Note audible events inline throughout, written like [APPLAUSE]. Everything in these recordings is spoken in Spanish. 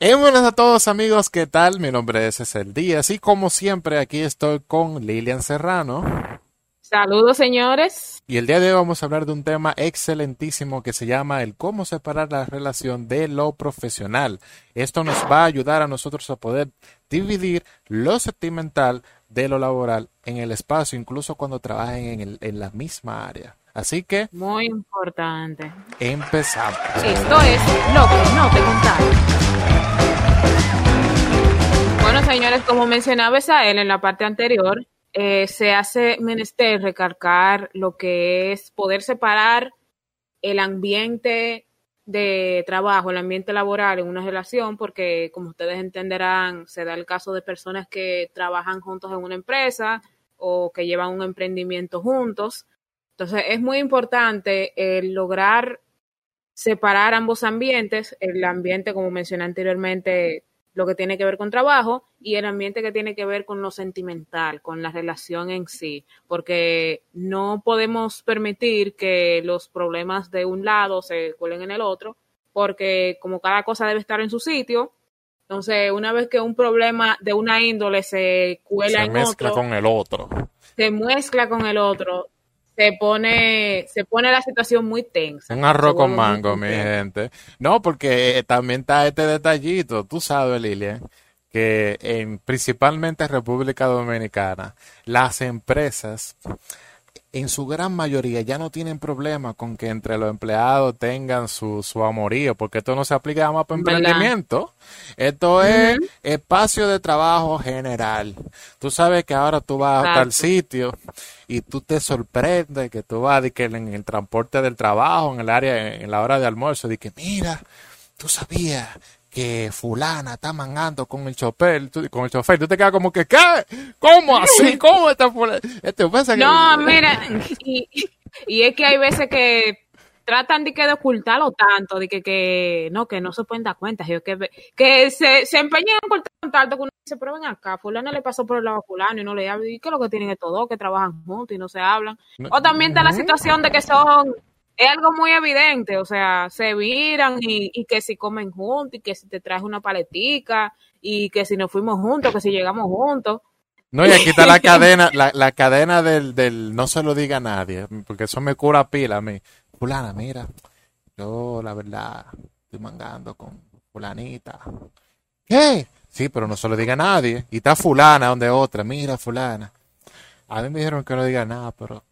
Eh, buenas a todos amigos, ¿qué tal? Mi nombre es Cecil Díaz y como siempre aquí estoy con Lilian Serrano. Saludos señores. Y el día de hoy vamos a hablar de un tema excelentísimo que se llama el cómo separar la relación de lo profesional. Esto nos va a ayudar a nosotros a poder dividir lo sentimental de lo laboral en el espacio, incluso cuando trabajen en, el- en la misma área. Así que Muy importante. empezamos. Esto es lo que no te contaron. Bueno, señores, como mencionaba Isael en la parte anterior, eh, se hace menester recalcar lo que es poder separar el ambiente de trabajo, el ambiente laboral en una relación, porque como ustedes entenderán, se da el caso de personas que trabajan juntos en una empresa o que llevan un emprendimiento juntos. Entonces, es muy importante el lograr separar ambos ambientes, el ambiente, como mencioné anteriormente, lo que tiene que ver con trabajo y el ambiente que tiene que ver con lo sentimental, con la relación en sí, porque no podemos permitir que los problemas de un lado se cuelen en el otro, porque como cada cosa debe estar en su sitio, entonces una vez que un problema de una índole se cuela Se en otro, con el otro. se mezcla con el otro, se pone, se pone la situación muy tensa. Un arroz con mango, mi gente. No, porque eh, también está este detallito, tú sabes, Lilian, que en principalmente en República Dominicana, las empresas en su gran mayoría ya no tienen problema con que entre los empleados tengan su, su amorío, porque esto no se aplica nada más para emprendimiento. Esto es espacio de trabajo general. Tú sabes que ahora tú vas a tal sitio y tú te sorprendes que tú vas de que en el transporte del trabajo, en el área, en la hora de almuerzo, de que mira, tú sabías que fulana está mangando con el chofer, tú- con el chofer, tú te quedas como que, ¿qué? ¿Cómo así? [LAUGHS] ¿Cómo está fulana? Este, pasa que- No, mira, y, y es que hay veces que tratan de que de ocultarlo tanto, de que, que no, que no se pueden dar cuenta, yo que, que se, se empeñan en ocultar tanto que uno dice, pero ven acá, fulano le pasó por el lado a fulano y no le habla, y qué es lo que tienen estos dos que trabajan juntos y no se hablan. O también está la situación de que son, es algo muy evidente, o sea, se viran y, y que si comen juntos y que si te traes una paletica y que si nos fuimos juntos, que si llegamos juntos. No, y aquí está la cadena, la, la cadena del, del no se lo diga a nadie, porque eso me cura pila a mí. Fulana, mira, yo la verdad estoy mangando con fulanita. ¿Qué? Sí, pero no se lo diga a nadie. Y está fulana donde otra, mira fulana. A mí me dijeron que no diga nada, pero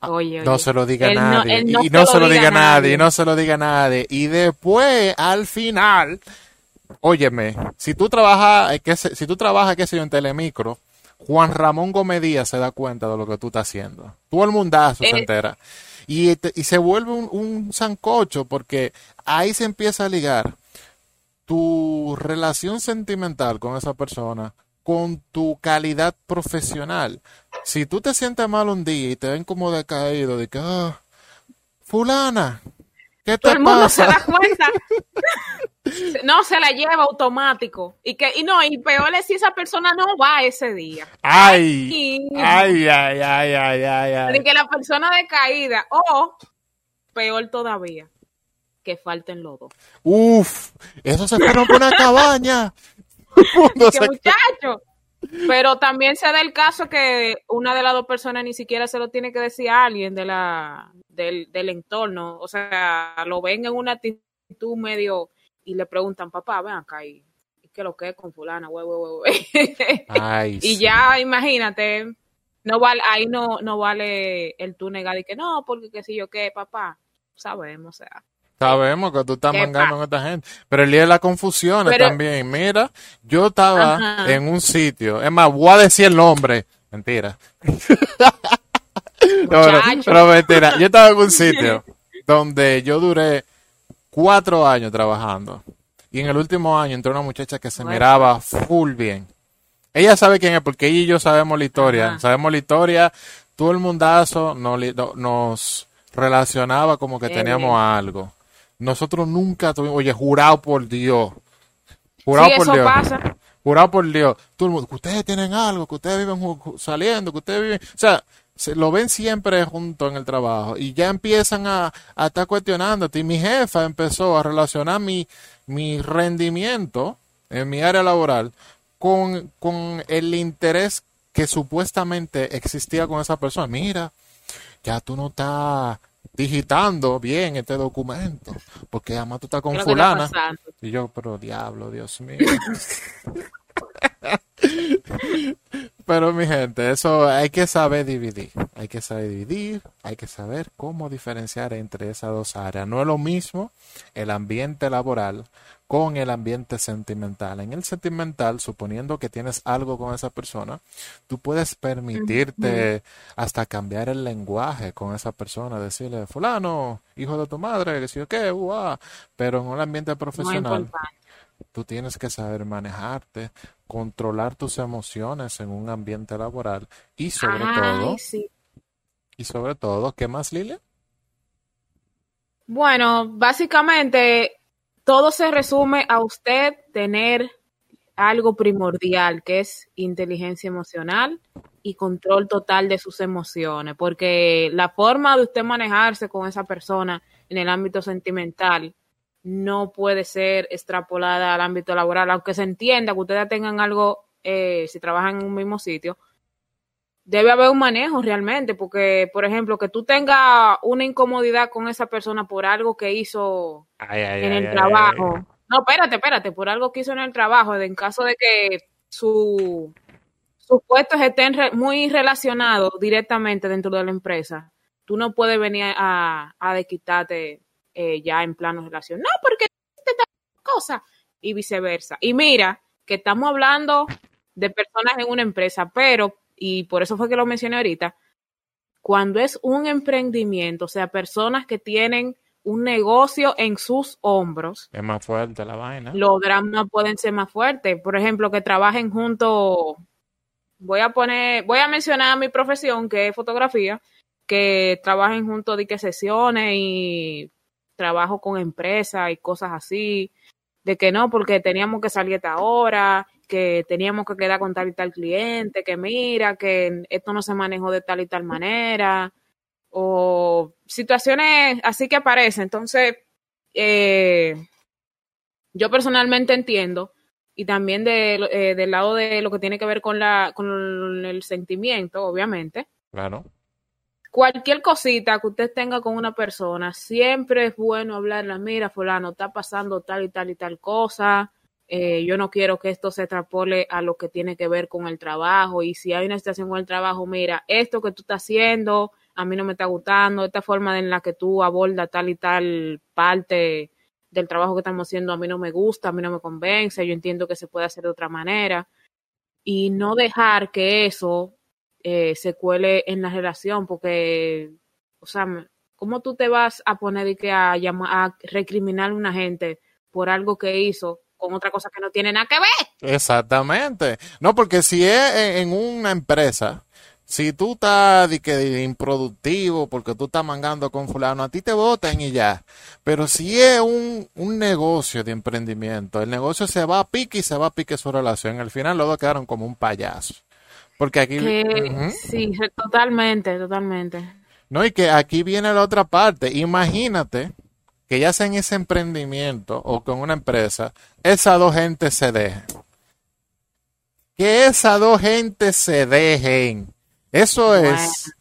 Ah, Oye, no se lo diga a no- nadie. no y no se lo diga a nadie, y no se lo diga a nadie. Y después, al final, óyeme, si tú trabajas, eh, sé- si tú trabajas, qué sé yo, en Telemicro, Juan Ramón Gómez Díaz se da cuenta de lo que tú estás haciendo. Todo el mundazo se Eh. entera. Y, y se vuelve un, un sancocho porque ahí se empieza a ligar tu relación sentimental con esa persona con tu calidad profesional. Si tú te sientes mal un día y te ven como decaído, de que, ah, fulana, ¿qué todo te el mundo se da cuenta. [LAUGHS] no, se la lleva automático. Y que, y no, y peor es si esa persona no va ese día. Ay, Y ay, ay, ay, ay, ay, de ay. que la persona decaída, o peor todavía, que falten los dos. Uf, eso se fueron por una cabaña. [LAUGHS] [LAUGHS] Mundo Que muchacho. Pero también se da el caso que una de las dos personas ni siquiera se lo tiene que decir a alguien de la, del, del entorno. O sea, lo ven en una actitud medio y le preguntan, papá, ven acá y, qué lo que es con fulana. [LAUGHS] Ay, y sí. ya, imagínate, no vale, ahí no, no vale el tú negar y que no, porque qué sé yo qué, papá, sabemos, o sea. Sabemos que tú estás ¿Qué mangando con esta gente. Pero el día de las confusiones Pero- también. Mira, yo estaba Ajá. en un sitio. Es más, voy a decir el nombre. Mentira. [LAUGHS] No, pero, mentira. Yo estaba en un sitio donde yo duré cuatro años trabajando. Y en el último año entró una muchacha que se Bueno. miraba full bien. Ella sabe quién es, porque ella y yo sabemos la historia. Ajá. Sabemos la historia. Todo el mundazo nos, nos relacionaba como que teníamos bien. algo. Nosotros nunca tuvimos, oye, jurado por Dios. Jurado Sí, por eso Dios. pasa. Jurado por Dios. Todo el mundo, que ustedes tienen algo, que ustedes viven saliendo, que ustedes viven. O sea, se lo ven siempre junto en el trabajo y ya empiezan a, a estar cuestionándote. Y mi jefa empezó a relacionar mi, mi rendimiento en mi área laboral con, con el interés que supuestamente existía con esa persona. Mira, ya tú no estás digitando bien este documento, porque además tú estás con fulana. Y yo, pero diablo, Dios mío. [LAUGHS] Pero mi gente, eso hay que saber dividir. Hay que saber dividir, hay que saber cómo diferenciar entre esas dos áreas. No es lo mismo el ambiente laboral con el ambiente sentimental. En el sentimental, suponiendo que tienes algo con esa persona, tú puedes permitirte hasta cambiar el lenguaje con esa persona, decirle, fulano, hijo de tu madre, que si yo qué, pero en un ambiente profesional tú tienes que saber manejarte, controlar tus emociones en un ambiente laboral y sobre todo, y sobre todo, ¿qué más, Lilia? Bueno, básicamente todo se resume a usted tener algo primordial, que es inteligencia emocional y control total de sus emociones, porque la forma de usted manejarse con esa persona en el ámbito sentimental no puede ser extrapolada al ámbito laboral, aunque se entienda que ustedes tengan algo, eh, si trabajan en un mismo sitio, debe haber un manejo realmente, porque, por ejemplo, que tú tengas una incomodidad con esa persona por algo que hizo en el trabajo. no, espérate, espérate, por algo que hizo en el trabajo, en caso de que su, sus puestos estén muy relacionados directamente dentro de la empresa, tú no puedes venir a, a de quitarte eh, ya en plano de relación. No, porque cosa y viceversa. Y mira, que estamos hablando de personas en una empresa, pero, y por eso fue que lo mencioné ahorita, cuando es un emprendimiento, o sea, personas que tienen un negocio en sus hombros. Es más fuerte la vaina. Los dramas pueden ser más fuertes. Por ejemplo, que trabajen juntos. Voy a poner, voy a mencionar mi profesión, que es fotografía, que trabajen juntos de que sesiones y trabajo con empresas y cosas así, de que no, porque teníamos que salir a esta hora, que teníamos que quedar con tal y tal cliente, que mira, que esto no se manejó de tal y tal manera, o situaciones así que aparecen. Entonces, eh, yo personalmente entiendo, y también de, eh, del lado de lo que tiene que ver con, la, con el sentimiento, obviamente. Claro cualquier cosita que usted tenga con una persona, siempre es bueno hablarle, mira, fulano, está pasando tal y tal y tal cosa, eh, yo no quiero que esto se extrapole a lo que tiene que ver con el trabajo. Y si hay una situación con el trabajo, mira, esto que tú estás haciendo a mí no me está gustando, esta forma en la que tú abordas tal y tal parte del trabajo que estamos haciendo a mí no me gusta, a mí no me convence, yo entiendo que se puede hacer de otra manera. Y no dejar que eso eh, se cuele en la relación, porque, o sea, ¿cómo tú te vas a poner y que a, a recriminar a una gente por algo que hizo con otra cosa que no tiene nada que ver? Exactamente. No, porque si es en una empresa, si tú estás de que improductivo porque tú estás mangando con fulano, a ti te votan y ya. Pero si es un, un negocio de emprendimiento, el negocio se va a pique y se va a pique su relación. Al final los dos quedaron como un payaso. Porque aquí... Sí, totalmente, totalmente. No, y que aquí viene la otra parte. Imagínate que ya sea en ese emprendimiento o con una empresa, esas dos gentes se dejen. Que esas dos gentes se dejen. Eso es,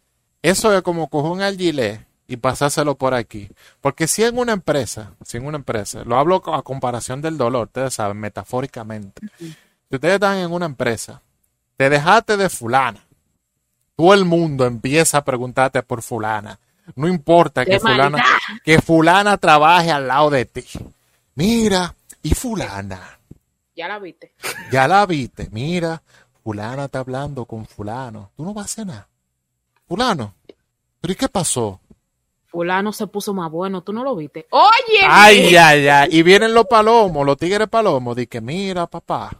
eso es como coger un algilé y pasárselo por aquí. Porque si en una empresa, si en una empresa, lo hablo a comparación del dolor, ustedes saben, metafóricamente. Si ustedes están en una empresa te dejaste de fulana. Todo el mundo empieza a preguntarte por fulana. No importa que fulana, que fulana trabaje al lado de ti. Mira, y fulana. Ya la viste. Ya la viste. Mira, fulana está hablando con fulano. Tú no vas a hacer nada. Fulano. ¿Pero y qué pasó? Fulano se puso más bueno, tú no lo viste. Oye. Ay, ay, ay. Y vienen los palomos, los tigres palomos. Di que mira, papá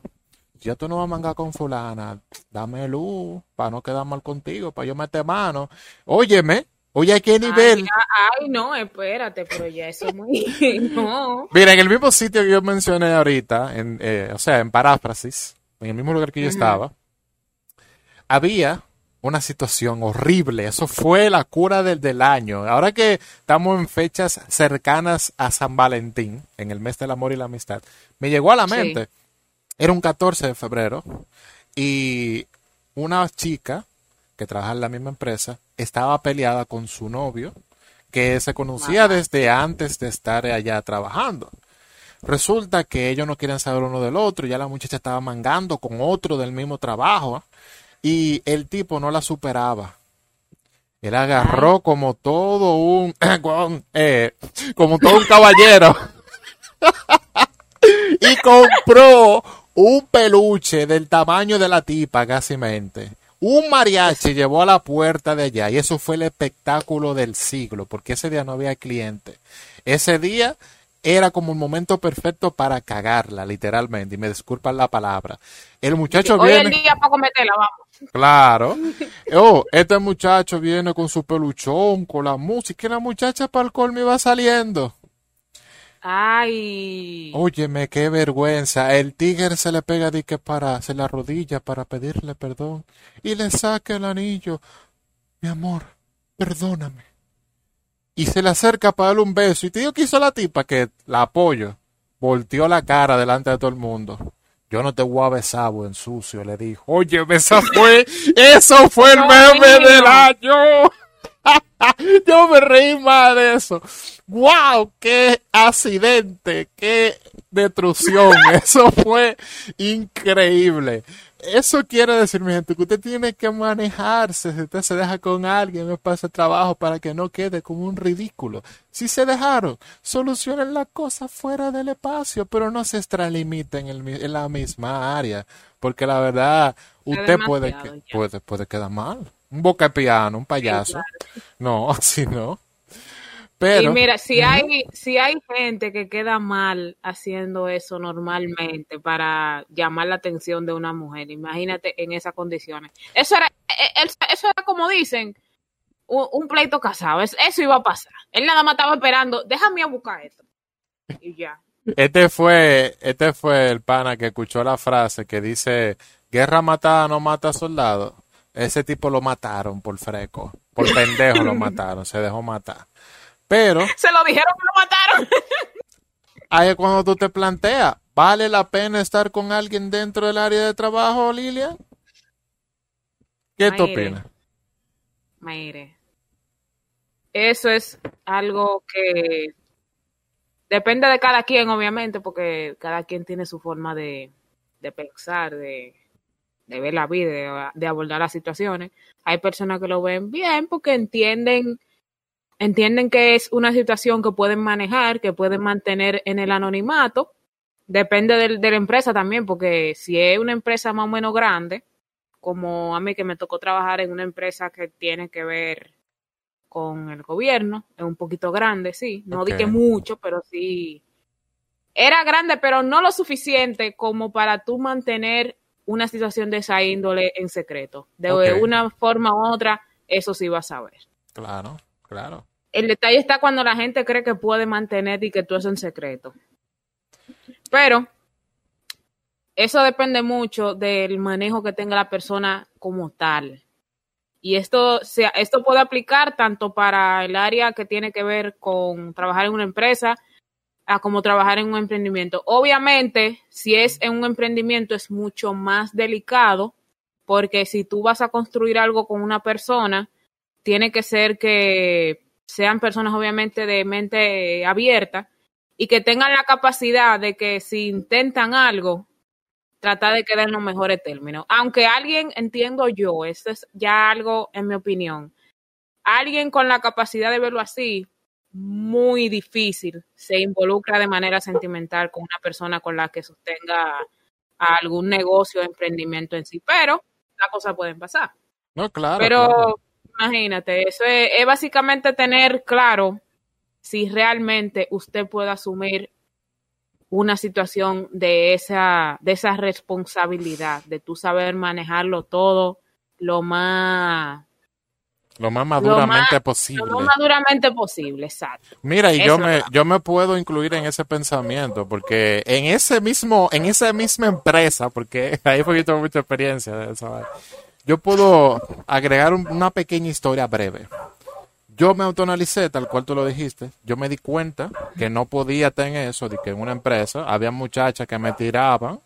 ya tú no vas a mangar con fulana, dame luz para no quedar mal contigo, para yo meter mano. Óyeme, oye, ¿a qué nivel? Ay, no, espérate, pero ya eso es muy... [LAUGHS] no. Mira, en el mismo sitio que yo mencioné ahorita, en, eh, o sea, en paráfrasis, en el mismo lugar que yo estaba, había una situación horrible. Eso fue la cura del, del año. Ahora que estamos en fechas cercanas a San Valentín, en el mes del amor y la amistad, me llegó a la Sí. mente. Era un 14 de febrero y una chica que trabaja en la misma empresa estaba peleada con su novio que se conocía desde antes de estar allá trabajando. Resulta que ellos no querían saber uno del otro, ya la muchacha estaba mangando con otro del mismo trabajo y el tipo no la superaba. Él agarró como todo un [CLEARS THROAT] eh, como todo un caballero [LAUGHS] y compró un peluche del tamaño de la tipa, casi mente. Un mariachi llevó a la puerta de allá y eso fue el espectáculo del siglo, porque ese día no había cliente. Ese día era como el momento perfecto para cagarla, literalmente, y me disculpan la palabra. El muchacho Hoy viene... el día para cometerla, vamos. Claro. Oh, este muchacho viene con su peluchón, con la música, y la muchacha para el colmo iba saliendo. Ay. Óyeme, qué vergüenza. El tigre se le pega de que para, se la rodilla para pedirle perdón y le saca el anillo. Mi amor, perdóname. Y se le acerca para darle un beso. Y te digo que hizo la tipa que la apoyo. Volteó la cara delante de todo el mundo. Yo no te voy a besar, buen sucio, le dijo. Oye, esa fue, eso fue el meme del año. [LAUGHS] Yo me reí más de eso. ¡Wow! ¡Qué accidente! ¡Qué destrucción! [LAUGHS] Eso fue increíble. Eso quiere decir, mi gente, que usted tiene que manejarse. Si usted se deja con alguien, pasa trabajo para que no quede como un ridículo. Si se dejaron, solucionen la cosa fuera del espacio, pero no se extralimiten en, en la misma área. Porque la verdad, usted puede, puede, puede quedar mal. Un boca de piano, un payaso. No, [LAUGHS] así no. Pero, y mira, si hay, si hay gente que queda mal haciendo eso normalmente para llamar la atención de una mujer, imagínate en esas condiciones. Eso era, eh, eh, eso era como dicen, un, un pleito casado. Es- Eso iba a pasar. Él nada más estaba esperando, déjame a buscar esto. Y ya. Este fue, este fue el pana que escuchó la frase que dice, guerra matada no mata soldados. Ese tipo lo mataron por freco, por pendejo lo mataron, se dejó matar. Pero Se lo dijeron que lo mataron. ahí es cuando tú te planteas, ¿vale la pena estar con alguien dentro del área de trabajo, Lilian? ¿Qué tú opinas? Mire, eso es algo que depende de cada quien, obviamente, porque cada quien tiene su forma de, de pensar, de, de ver la vida, de, de abordar las situaciones. Hay personas que lo ven bien porque entienden, entienden que es una situación que pueden manejar, que pueden mantener en el anonimato. Depende del- de la empresa también, porque si es una empresa más o menos grande, como a mí que me tocó trabajar en una empresa que tiene que ver con el gobierno, es un poquito grande, sí, no Ok. dije mucho, pero sí. Era grande, pero no lo suficiente como para tú mantener una situación de esa índole en secreto. De una forma u otra, eso sí vas a ver. Claro, claro. El detalle está cuando la gente cree que puede mantener y que tú es en secreto. Pero eso depende mucho del manejo que tenga la persona como tal. Y esto, esto puede aplicar tanto para el área que tiene que ver con trabajar en una empresa a como trabajar en un emprendimiento. Obviamente, si es en un emprendimiento es mucho más delicado porque si tú vas a construir algo con una persona, tiene que ser que sean personas obviamente de mente abierta y que tengan la capacidad de que si intentan algo, tratar de quedar en los mejores términos. Aunque alguien, entiendo yo, esto es ya algo en mi opinión, alguien con la capacidad de verlo así, muy difícil se involucra de manera sentimental con una persona con la que sostenga algún negocio o emprendimiento en sí, pero las cosas pueden pasar. No, claro. Pero claro. imagínate, eso es, es básicamente tener claro si realmente usted puede asumir una situación de esa, de esa responsabilidad, de tú saber manejarlo todo lo más, Lo más maduramente más- posible. lo más maduramente posible, exacto. Mira, y Eso yo me, yo me puedo incluir en ese pensamiento, porque en ese mismo, en esa misma empresa, porque [LAUGHS] ahí fue que yo tuve mucha experiencia de eso. yo puedo agregar un- una pequeña historia breve. Yo me autoanalicé, tal cual tú lo dijiste. Yo me di cuenta que no podía tener eso, de que en una empresa había muchachas que me tiraban,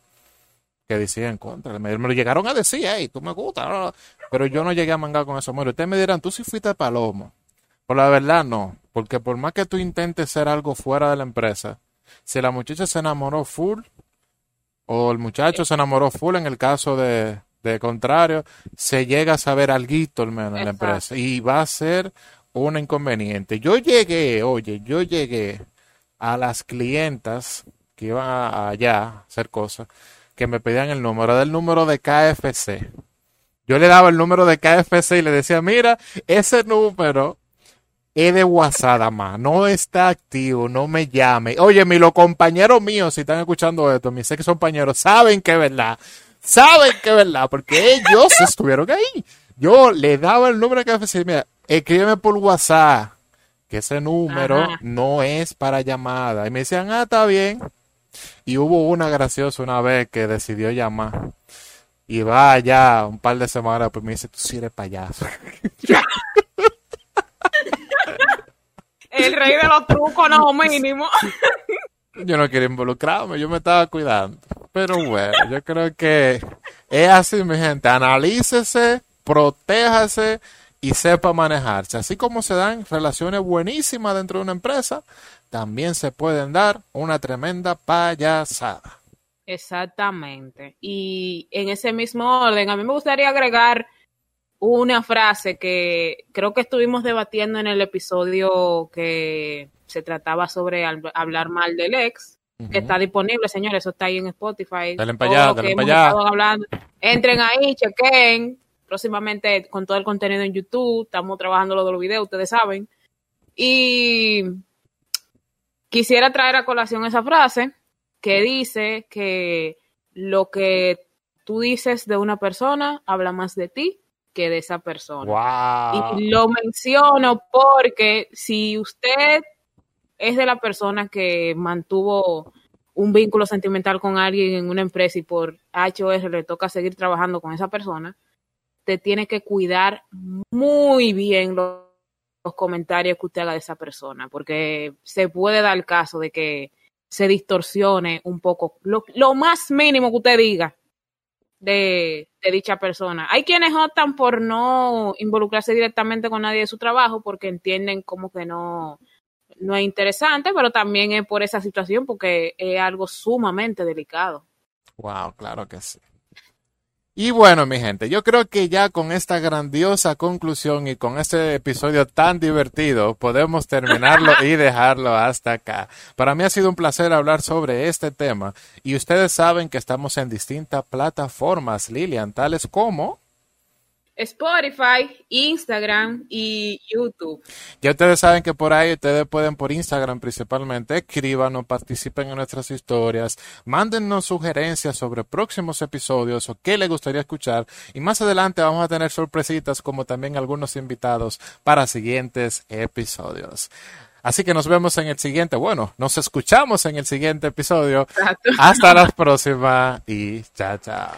que decían contra. Me, me lo llegaron a decir, hey, tú me gustas. Bla, bla". Pero yo no llegué a mangar con eso. Bueno, ustedes me dirán, tú sí fuiste palomo. Por la verdad, no. Porque por más que tú intentes ser algo fuera de la empresa, si la muchacha se enamoró full, o el muchacho se enamoró full en el caso de, de contrario, se llega a saber alguito al menos en la empresa y va a ser un inconveniente. Yo llegué, oye, yo llegué a las clientas que iban allá a hacer cosas, que me pedían el número del número de KFC. Yo le daba el número de KFC y le decía, mira, ese número es de WhatsApp, más, no está activo, no me llame. Oye, mi los compañeros míos, si están escuchando esto, mis ex compañeros, saben que es verdad. Saben que es verdad, porque ellos [LAUGHS] estuvieron ahí. Yo le daba el número de KFC, mira, escríbeme por WhatsApp, que ese número Ajá. no es para llamada. Y me decían, ah, está bien. Y hubo una graciosa una vez que decidió llamar. Y va allá un par de semanas, pues me dice, tú sí eres payaso. El rey de los trucos, no mínimo. Yo no quería involucrarme, yo me estaba cuidando. Pero bueno, yo creo que es así, mi gente. Analícese, protéjase y sepa manejarse. Así como se dan relaciones buenísimas dentro de una empresa, también se pueden dar una tremenda payasada. Exactamente. Y en ese mismo orden, a mí me gustaría agregar una frase que creo que estuvimos debatiendo en el episodio que se trataba sobre hablar mal del ex, que está disponible, señores, eso está ahí en Spotify. Dale pa' Todo allá, dale que pa' hemos allá. hablando. Entren ahí, chequen. Próximamente con todo el contenido en YouTube, estamos trabajando lo de los videos, ustedes saben. Y quisiera traer a colación esa frase que dice que lo que tú dices de una persona habla más de ti que de esa persona. Wow. Y lo menciono porque si usted es de la persona que mantuvo un vínculo sentimental con alguien en una empresa y por HOR le toca seguir trabajando con esa persona, te tiene que cuidar muy bien los, los comentarios que usted haga de esa persona, porque se puede dar el caso de que se distorsione un poco lo, lo más mínimo que usted diga de, de dicha persona. Hay quienes optan por no involucrarse directamente con nadie de su trabajo porque entienden como que no, no es interesante, pero también es por esa situación porque es algo sumamente delicado. Wow, claro que sí. Y bueno, mi gente, yo creo que ya con esta grandiosa conclusión y con este episodio tan divertido, podemos terminarlo y [LAUGHS] dejarlo hasta acá. Para mí ha sido un placer hablar sobre este tema y ustedes saben que estamos en distintas plataformas, Lilian, tales como... Spotify, Instagram y YouTube. Ya ustedes saben que por ahí ustedes pueden por Instagram principalmente escríbanos, participen en nuestras historias, mándennos sugerencias sobre próximos episodios o qué les gustaría escuchar y más adelante vamos a tener sorpresitas como también algunos invitados para siguientes episodios. Así que nos vemos en el siguiente, bueno, nos escuchamos en el siguiente episodio. Exacto. Hasta la próxima y chao, chao.